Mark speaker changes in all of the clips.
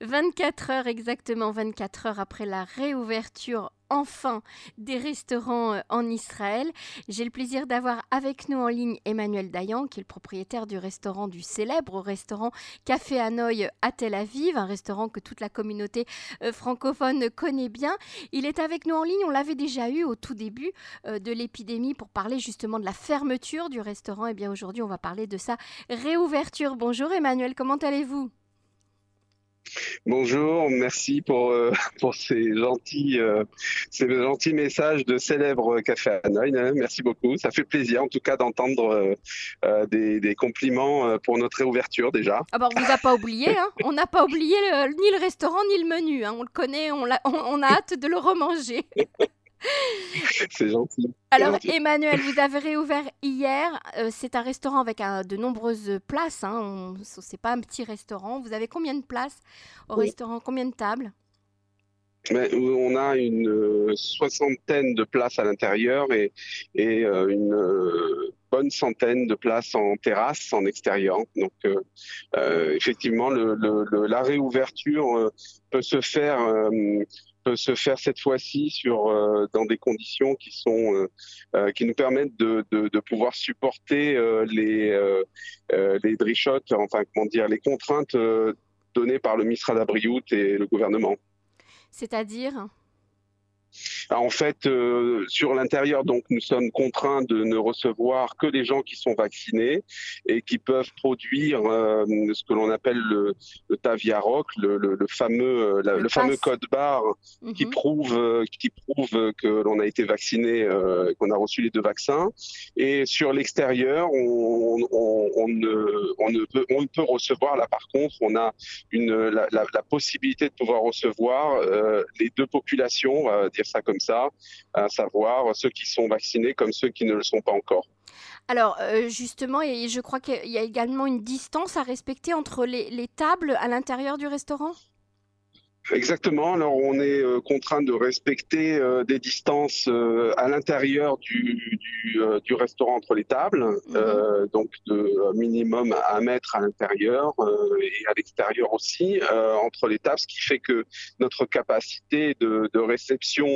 Speaker 1: 24 heures exactement, 24 heures après la réouverture enfin des restaurants euh, en Israël. J'ai le plaisir d'avoir avec nous en ligne Emmanuel Dayan, qui est le propriétaire du restaurant du célèbre restaurant Café Hanoï à Tel Aviv, un restaurant que toute la communauté euh, francophone connaît bien. Il est avec nous en ligne, on l'avait déjà eu au tout début euh, de l'épidémie pour parler justement de la fermeture du restaurant. Et eh bien aujourd'hui, on va parler de sa réouverture. Bonjour Emmanuel, comment allez-vous?
Speaker 2: Bonjour, merci pour, euh, pour ces, gentils, euh, ces gentils messages de célèbre Café Hanoï. Hein. Merci beaucoup. Ça fait plaisir en tout cas d'entendre euh, des, des, compliments pour notre réouverture déjà.
Speaker 1: Ah bah on vous a pas oublié, hein. on n'a pas oublié ni le restaurant ni le menu. Hein. On le connaît, on, on a hâte de le remanger.
Speaker 2: C'est gentil.
Speaker 1: Alors, Emmanuel, vous avez réouvert hier. Euh, c'est un restaurant avec de nombreuses places. Hein. C'est pas un petit restaurant. Vous avez combien de places au restaurant? Combien de tables?
Speaker 2: On a une euh, soixantaine de places à l'intérieur et, euh, une bonne centaine de places en terrasse, en extérieur. Donc, effectivement, la réouverture peut se faire se faire cette fois-ci sur euh, dans des conditions qui sont euh, euh, qui nous permettent de, de, pouvoir supporter les les drichotes, enfin comment dire, les contraintes données par le ministre Abriout et le gouvernement.
Speaker 1: C'est-à-dire?
Speaker 2: En fait, euh, sur l'intérieur, donc, nous sommes contraints de ne recevoir que les gens qui sont vaccinés et qui peuvent produire euh, ce que l'on appelle le, le Taviaroc, le, le, le fameux, euh, le, fameux code barre qui mhm. prouve, qui prouve que l'on a été vacciné, qu'on a reçu les deux vaccins. Et sur l'extérieur, on, on, on, ne, on, ne peut, on ne peut recevoir. Là, par contre, on a une, la, la, la possibilité de pouvoir recevoir les deux populations, ça comme ça, à savoir ceux qui sont vaccinés comme ceux qui ne le sont pas encore.
Speaker 1: Alors euh, justement, et je crois qu'il y a également une distance à respecter entre les tables à l'intérieur du restaurant?
Speaker 2: Exactement. Alors on est euh, contraint de respecter euh, des distances euh, à l'intérieur du, du, du, restaurant entre les tables, mhm. donc de minimum un mètre à l'intérieur et à l'extérieur aussi entre les tables, ce qui fait que notre capacité de, de réception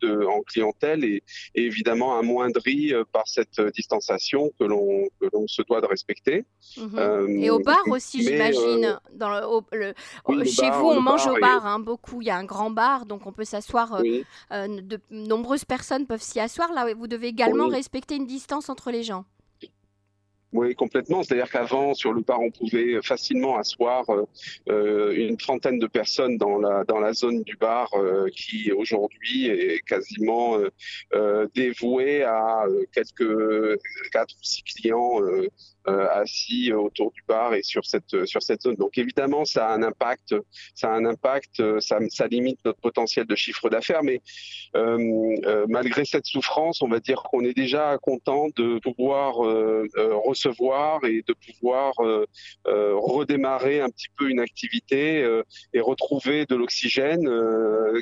Speaker 2: de, en clientèle est, est, évidemment amoindrie par cette distanciation que l'on se doit de respecter.
Speaker 1: Mhm. et au bar aussi, j'imagine. Dans le, chez vous, on mange au bar. Hein, beaucoup. Il y a un grand bar, donc on peut s'asseoir. Euh, euh, de nombreuses personnes peuvent s'y asseoir. Là, vous devez également respecter une distance entre les gens.
Speaker 2: Oui, complètement. C'est-à-dire qu'avant, sur le bar, on pouvait facilement asseoir euh, une trentaine de personnes dans la, dans la zone du bar qui, aujourd'hui, est quasiment dévouée à quelques quatre ou six clients assis autour du bar et sur cette sur cette zone. Donc évidemment, ça a un impact, ça a un impact, ça, ça limite notre potentiel de chiffre d'affaires. Mais euh, euh, malgré cette souffrance, on va dire qu'on est déjà content de pouvoir recevoir et de pouvoir redémarrer un petit peu une activité et retrouver de l'oxygène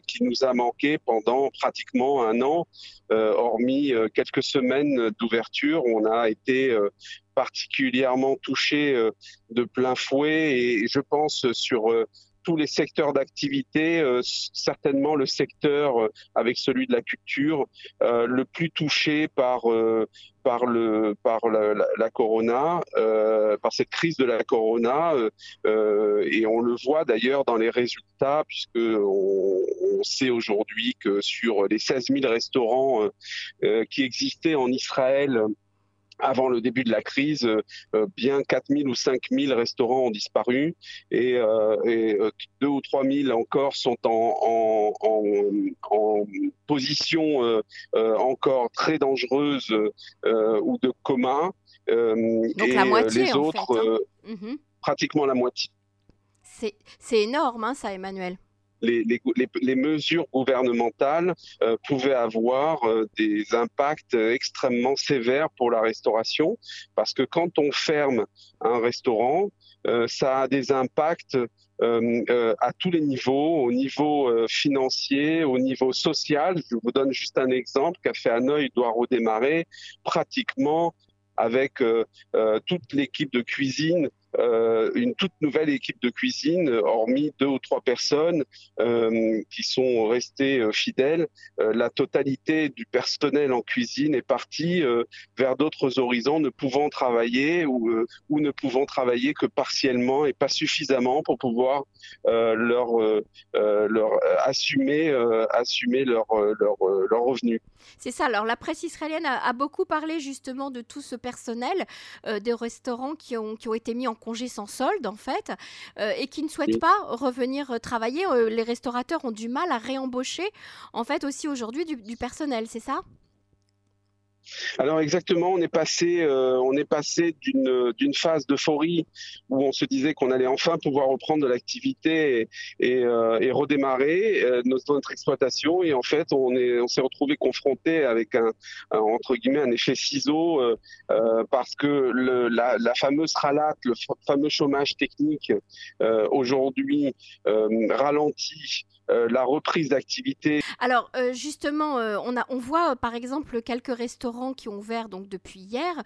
Speaker 2: qui nous a manqué pendant pratiquement un an. hormis quelques semaines d'ouverture, on a été particulièrement touché euh, de plein fouet. Et je pense sur euh, tous les secteurs d'activité, euh, certainement le secteur avec celui de la culture le plus touché par par le par la, corona, par cette crise de la corona, et on le voit d'ailleurs dans les résultats puisque on, on sait aujourd'hui que sur les 16 000 restaurants qui existaient en Israël avant le début de la crise, euh, bien 4000 ou 5000 restaurants ont disparu et, euh, et 2 euh, ou 3000 encore sont en, en, en, position encore très dangereuse ou de coma.
Speaker 1: Donc la moitié,
Speaker 2: les autres,
Speaker 1: hein.
Speaker 2: mhm. pratiquement la moitié.
Speaker 1: C'est énorme, hein, ça, Emmanuel
Speaker 2: les, mesures gouvernementales euh, pouvaient avoir euh, des impacts extrêmement sévères pour la restauration, parce que quand on ferme un restaurant, euh, ça a des impacts à tous les niveaux, au niveau financier, au niveau social. Je vous donne juste un exemple. Café Hanoï doit redémarrer pratiquement avec toute l'équipe de cuisine une toute nouvelle équipe de cuisine, hormis deux ou trois personnes qui sont restées fidèles. la totalité du personnel en cuisine est partie vers d'autres horizons, ne pouvant travailler ou, ne pouvant travailler que partiellement et pas suffisamment pour pouvoir leur, assumer, assumer leur, leur, revenu.
Speaker 1: C'est ça. Alors la presse israélienne a, beaucoup parlé justement de tout ce personnel euh, des restaurants qui ont, qui ont été mis en congé sans solde en fait euh, et qui ne souhaitent pas revenir euh, travailler. les restaurateurs ont du mal à réembaucher en fait aussi aujourd'hui du personnel, c'est ça?
Speaker 2: Alors exactement, on est passé, euh, on est passé d'une phase d'euphorie où on se disait qu'on allait enfin pouvoir reprendre de l'activité et, euh, redémarrer euh, notre, exploitation. Et en fait on est on s'est retrouvé confronté avec un, entre guillemets un effet ciseau parce que la, la, fameuse ralate, le fameux chômage technique aujourd'hui ralentit euh, la reprise d'activité.
Speaker 1: Alors euh, justement, euh, on, a, on voit par exemple quelques restaurants qui ont ouvert donc depuis hier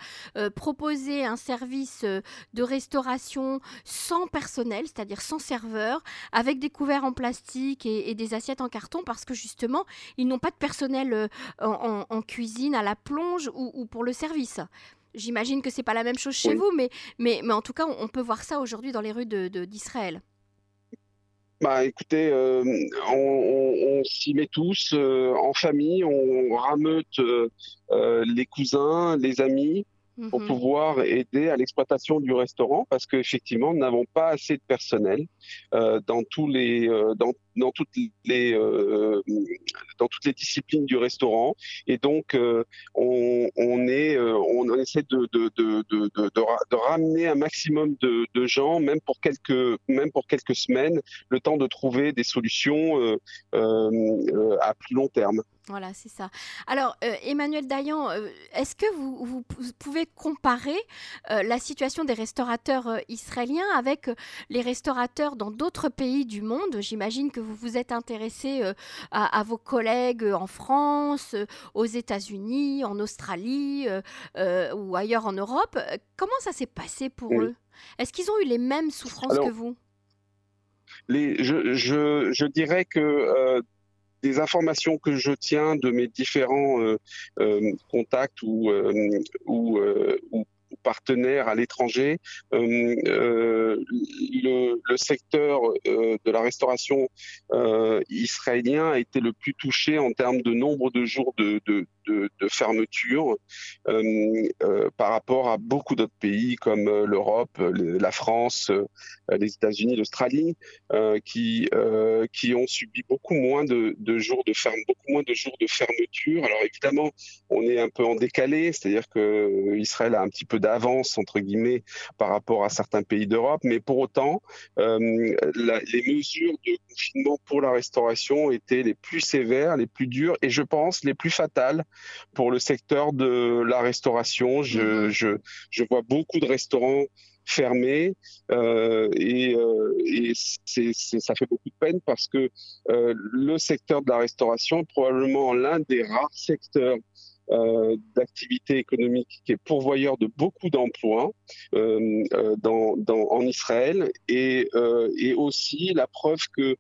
Speaker 1: proposer un service de restauration sans personnel, c'est-à-dire sans serveur, avec des couverts en plastique et, des assiettes en carton parce que justement ils n'ont pas de personnel en, cuisine, à la plonge ou, pour le service. J'imagine que c'est pas la même chose chez vous, mais, mais, mais en tout cas, on peut voir ça aujourd'hui dans les rues d'Israël. De,
Speaker 2: bah écoutez, euh, on, s'y met tous en famille, on rameute les cousins, les amis pour mhm. pouvoir aider à l'exploitation du restaurant parce qu'effectivement, nous n'avons pas assez de personnel dans tous les dans dans toutes les euh, dans toutes les disciplines du restaurant et donc euh, on, on, est euh, on essaie de de, de, de, de, ramener un maximum de, gens même pour quelques même pour quelques semaines le temps de trouver des solutions à plus long terme.
Speaker 1: Voilà, c'est ça. Alors, Emmanuel Dayan, est-ce que vous, vous, pouvez comparer la situation des restaurateurs israéliens avec les restaurateurs dans d'autres pays du monde? J'imagine que vous vous êtes intéressé euh, à, vos collègues euh, en France, euh, aux États-Unis, en Australie ou ailleurs en Europe. Comment ça s'est passé pour eux? Est-ce qu'ils ont eu les mêmes souffrances que vous?
Speaker 2: Les, je, je, je, dirais que des informations que je tiens de mes différents contacts ou, ou, ou partenaires à l'étranger. Euh, euh, le, le, secteur euh, de la restauration israélien a été le plus touché en termes de nombre de jours de, de, de, fermeture par rapport à beaucoup d'autres pays comme l'Europe, la France, les États-Unis, l'Australie, qui qui ont subi beaucoup moins de, jours de ferme, beaucoup moins de jours de fermeture. Alors évidemment, on est un peu en décalé, c'est-à-dire que Israël a un petit peu d'avance entre guillemets par rapport à certains pays d'Europe, mais pour autant, euh, les mesures de confinement pour la restauration étaient les plus sévères, les plus dures et je pense les plus fatales pour le secteur de la restauration. Je, mhm. je, je vois beaucoup de restaurants fermés euh, et, euh, et ça fait beaucoup de peine parce que euh, le secteur de la restauration est probablement l'un des rares secteurs d'activité économique qui est pourvoyeur de beaucoup d'emplois dans, dans, en Israël et, et aussi la preuve que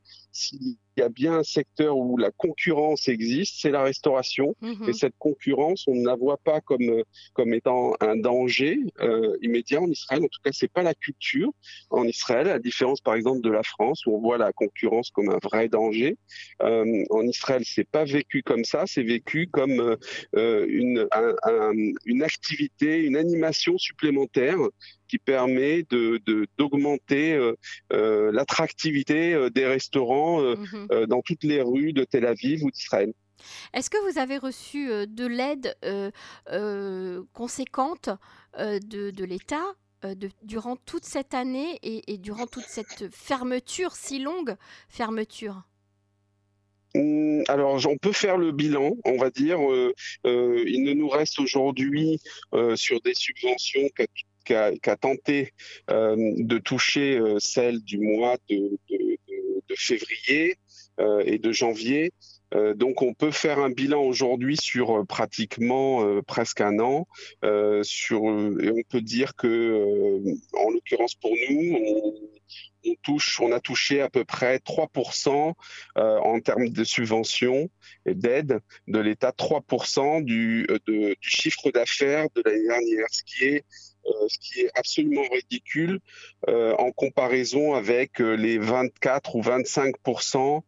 Speaker 2: s'il y a bien un secteur où la concurrence existe, c'est la restauration. Mhm. Et cette concurrence, on ne la voit pas comme comme étant un danger euh, immédiat en Israël. En tout cas, c'est pas la culture en Israël, à la différence par exemple de la France où on voit la concurrence comme un vrai danger. Euh, en Israël, c'est pas vécu comme ça. C'est vécu comme euh, une une activité, une animation supplémentaire qui permet de d'augmenter euh, euh, l'attractivité euh, des restaurants mhm. dans toutes les rues de Tel Aviv ou d'Israël.
Speaker 1: Est-ce que vous avez reçu de l'aide conséquente de, de l'État durant toute cette année et, et, durant toute cette fermeture, si longue fermeture?
Speaker 2: Hum, alors, on peut faire le bilan, on va dire. il ne nous reste aujourd'hui sur des subventions qui a, tenté euh, de toucher euh, celle du mois de, février. et de janvier. donc on peut faire un bilan aujourd'hui sur pratiquement presque un an. et on peut dire que, en l'occurrence pour nous, on, a touché à peu près 3% en termes de subventions et d'aide de l'État, 3% du, du chiffre d'affaires de l'année dernière, ce qui est euh, ce qui est absolument ridicule euh, en comparaison avec euh, les 24 ou 25%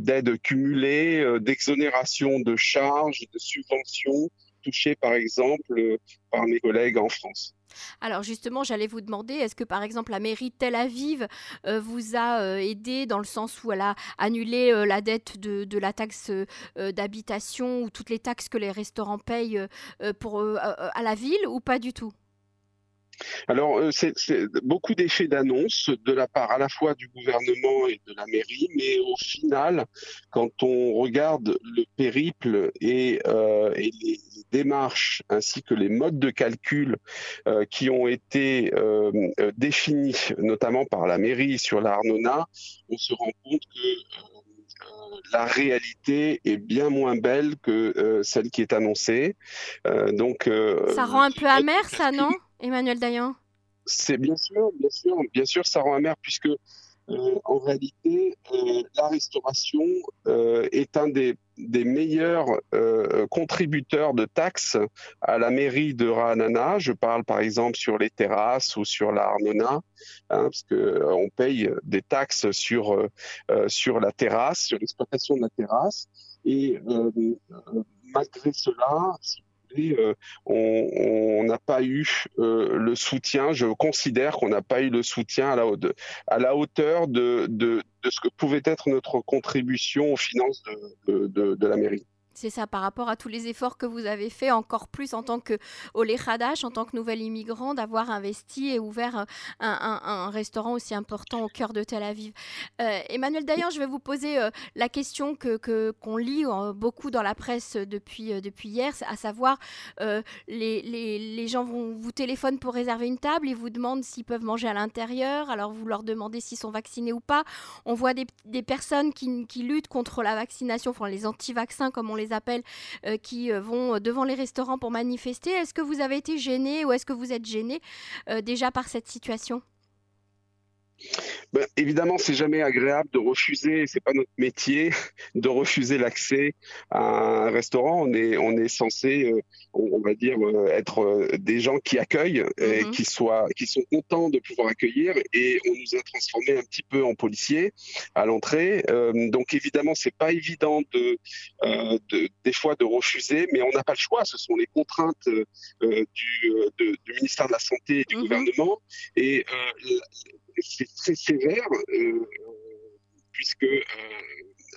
Speaker 2: d'aides cumulées, d'exonération de charges, de subventions touchées par exemple par mes collègues en France.
Speaker 1: Alors justement, j'allais vous demander, est-ce que par exemple la mairie de Tel Aviv vous a aidé dans le sens où elle a annulé la dette de, la taxe d'habitation ou toutes les taxes que les restaurants payent à la ville ou pas du tout?
Speaker 2: Alors, euh, c'est beaucoup d'effets d'annonce de la part à la fois du gouvernement et de la mairie, mais au final, quand on regarde le périple et, euh, les, démarches ainsi que les modes de calcul euh, qui ont été définis, notamment par la mairie sur l'Arnona, on se rend compte que la réalité est bien moins belle que celle qui est annoncée.
Speaker 1: donc, ça rend un peu amer, ça, non? Emmanuel Dayan
Speaker 2: C'est bien sûr, bien sûr, bien sûr, ça rend amer puisque euh, en réalité, euh, la restauration euh, est un des, meilleurs contributeurs de taxes à la mairie de Ranana. Je parle par exemple sur les terrasses ou sur la Arnona, hein, parce qu'on paye des taxes sur, sur la terrasse, sur l'exploitation de la terrasse. Et malgré cela, euh, on n'a pas eu euh, le soutien, je considère qu'on n'a pas eu le soutien à la, hauteur de, de, ce que pouvait être notre contribution aux finances de la mairie.
Speaker 1: C'est ça, par rapport à tous les efforts que vous avez faits, encore plus en tant que Olé Khadash, en tant que nouvel immigrant, d'avoir investi et ouvert un, restaurant aussi important au cœur de Tel Aviv. Euh, Emmanuel, d'ailleurs, je vais vous poser euh, la question que qu'on lit euh, beaucoup dans la presse depuis, depuis hier, à savoir, les, les, gens vont vous téléphonent pour réserver une table, ils vous demandent s'ils peuvent manger à l'intérieur, alors vous leur demandez s'ils sont vaccinés ou pas. On voit des, des personnes qui, qui, luttent contre la vaccination, enfin les anti-vaccins comme on les appels euh, qui euh, vont euh, devant les restaurants pour manifester. Est-ce que vous avez été gêné ou est-ce que vous êtes gêné déjà par cette situation?
Speaker 2: Ben, évidemment, c'est jamais agréable de refuser, c'est pas notre métier, de refuser l'accès à un restaurant. On est, on est censé, euh, on, va dire, euh, être euh, des gens qui accueillent et mhm. qui, soient, qui sont contents de pouvoir accueillir. Et on nous a transformés un petit peu en policiers à l'entrée. donc évidemment, c'est pas évident de, des fois de refuser, mais on n'a pas le choix. Ce sont les contraintes du, ministère de la Santé et du mhm. gouvernement. Et c'est très sévère euh, puisque euh,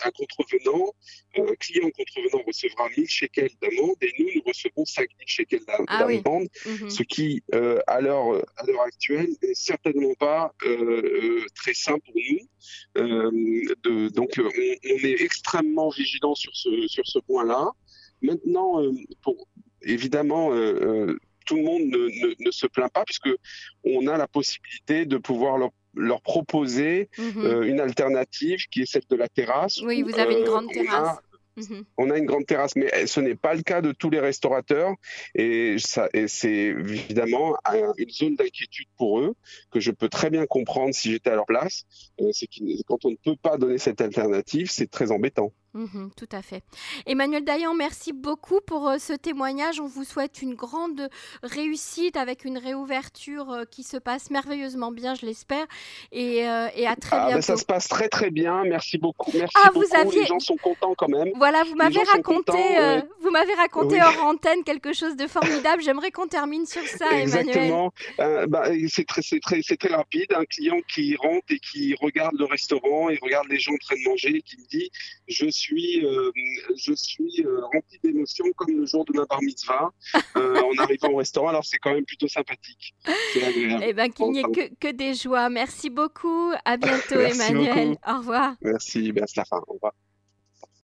Speaker 2: un contrevenant, un client contrevenant recevra 1000 shekels d'amende et nous, nous recevons 5000 shekels ah d'amende, mhm. ce qui, euh, à l'heure actuelle, n'est certainement pas très sain pour nous. donc, on, est extrêmement vigilant sur ce, sur ce point-là. Maintenant, pour, évidemment, tout le monde ne, se plaint pas puisque on a la possibilité de pouvoir leur, proposer mhm. euh, une alternative qui est celle de la terrasse.
Speaker 1: Oui, vous avez une grande euh, terrasse.
Speaker 2: Mhm. On a une grande terrasse, mais ce n'est pas le cas de tous les restaurateurs. Et, et c'est évidemment une zone d'inquiétude pour eux que je peux très bien comprendre si j'étais à leur place. Euh, c'est quand on ne peut pas donner cette alternative, c'est très embêtant.
Speaker 1: Mhm, tout à fait. Emmanuel Dayan, merci beaucoup pour euh, ce témoignage. On vous souhaite une grande réussite avec une réouverture euh, qui se passe merveilleusement bien, je l'espère. Et, euh, à très ah, ben, bientôt.
Speaker 2: ça se passe très très bien. Merci beaucoup. Merci ah, Vous aviez... Les gens sont contents quand même.
Speaker 1: Voilà, vous m'avez raconté, vous m'avez raconté hors antenne quelque chose de formidable. J'aimerais qu'on termine sur ça,
Speaker 2: Exactement. Emmanuel. Bah, c'est très, très, très rapide. Un client qui rentre et qui regarde le restaurant et regarde les gens en train de manger et qui me dit je suis, euh, je suis euh, rempli d'émotions comme le jour de ma bar mitzvah euh, en arrivant au restaurant. Alors c'est quand même plutôt sympathique.
Speaker 1: Eh bien, qu'il n'y ait que, des joies. Merci beaucoup. À bientôt, Emmanuel. Au revoir.
Speaker 2: Merci. Fin. Au revoir.